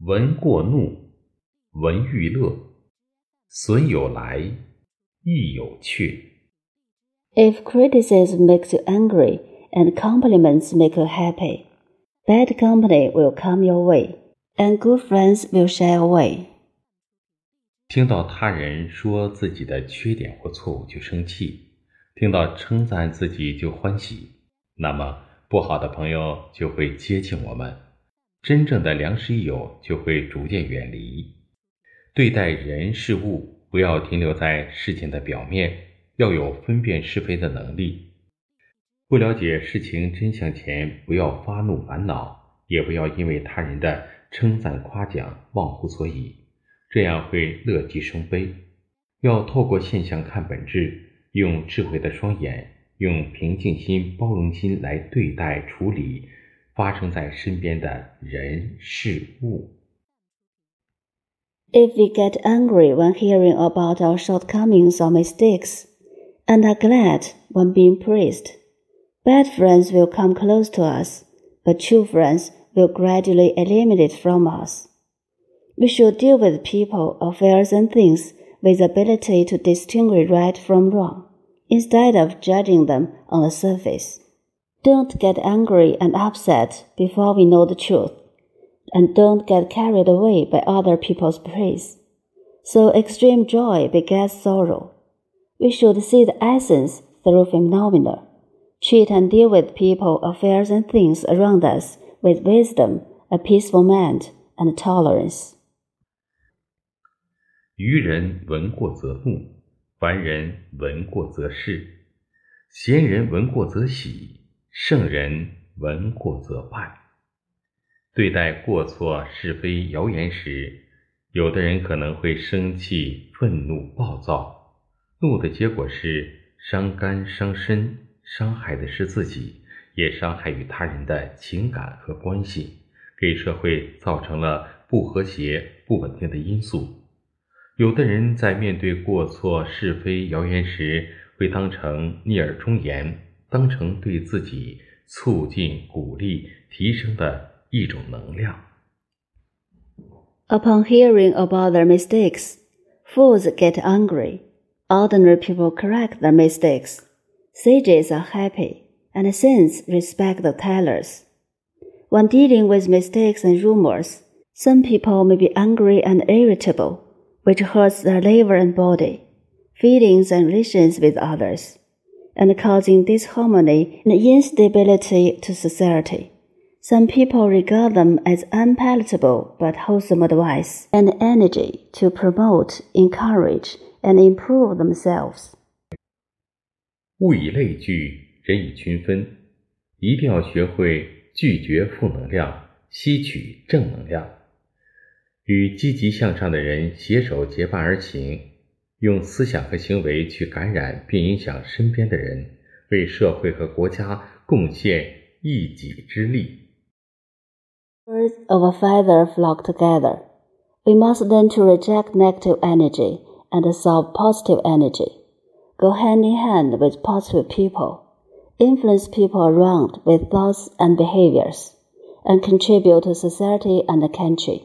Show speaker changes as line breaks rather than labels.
闻过怒，闻欲乐，损有来，益有去。
If criticism makes you angry and compliments make you happy, bad company will come your way, and good friends will shy away.
听到他人说自己的缺点或错误就生气，听到称赞自己就欢喜，那么不好的朋友就会接近我们，真正的良师益友就会逐渐远离。对待人事物，不要停留在事情的表面，要有分辨是非的能力。不了解事情真相前，不要发怒烦恼，也不要因为他人的称赞夸奖忘乎所以。这样会乐极生悲。要透过现象看本质，用智慧的双眼，用平静心、包容心来对待处理发生在身边的人事物。
If we get angry when hearing about our shortcomings or mistakes, and are glad when being praised, bad friends will come close to us, but true friends will gradually eliminate from us. We should deal with people, affairs, and things with ability to distinguish right from wrong, instead of judging them on the surface. Don't get angry and upset before we know the truth, and don't get carried away by other people's praise. So extreme joy begets sorrow. We should see the essence through phenomena, treat and deal with people, affairs, and things around us with wisdom, a peaceful mind, and tolerance.
愚人闻过则怒，凡人闻过则是，贤人闻过则喜， 圣人闻过则拜。对待过错、是非、谣言时，有的人可能会生气、愤怒、暴躁，怒的结果是伤肝伤身，伤害的是自己，也伤害与他人的情感和关系，给社会造成了不和谐、不稳定的因素。有的人在面对过错、是非、谣言时，会当成逆耳忠言，当成对自己促进、鼓励、提升的一种能量。
Upon hearing about their mistakes, fools get angry. Ordinary people correct their mistakes. Sages are happy, and saints respect the tellers. When dealing with mistakes and rumors, some people may be angry and irritable, which hurts their liver and body, feelings and relations with others, and causing disharmony and instability to society. Some people regard them as unpalatable but wholesome advice and energy to promote, encourage, and improve themselves.
物以类聚，人以群分，一定要学会拒绝负能量，吸取正能量，与积极向上的人携手结伴而行， 用思想和行为去感染并影响身边的人，为社会和国家贡献一己之力。
Birds of a feather flock together. We must learn to reject negative energy and absorb positive energy. Go hand in hand with positive people. Influence people around with thoughts and behaviors, and contribute to society and the country.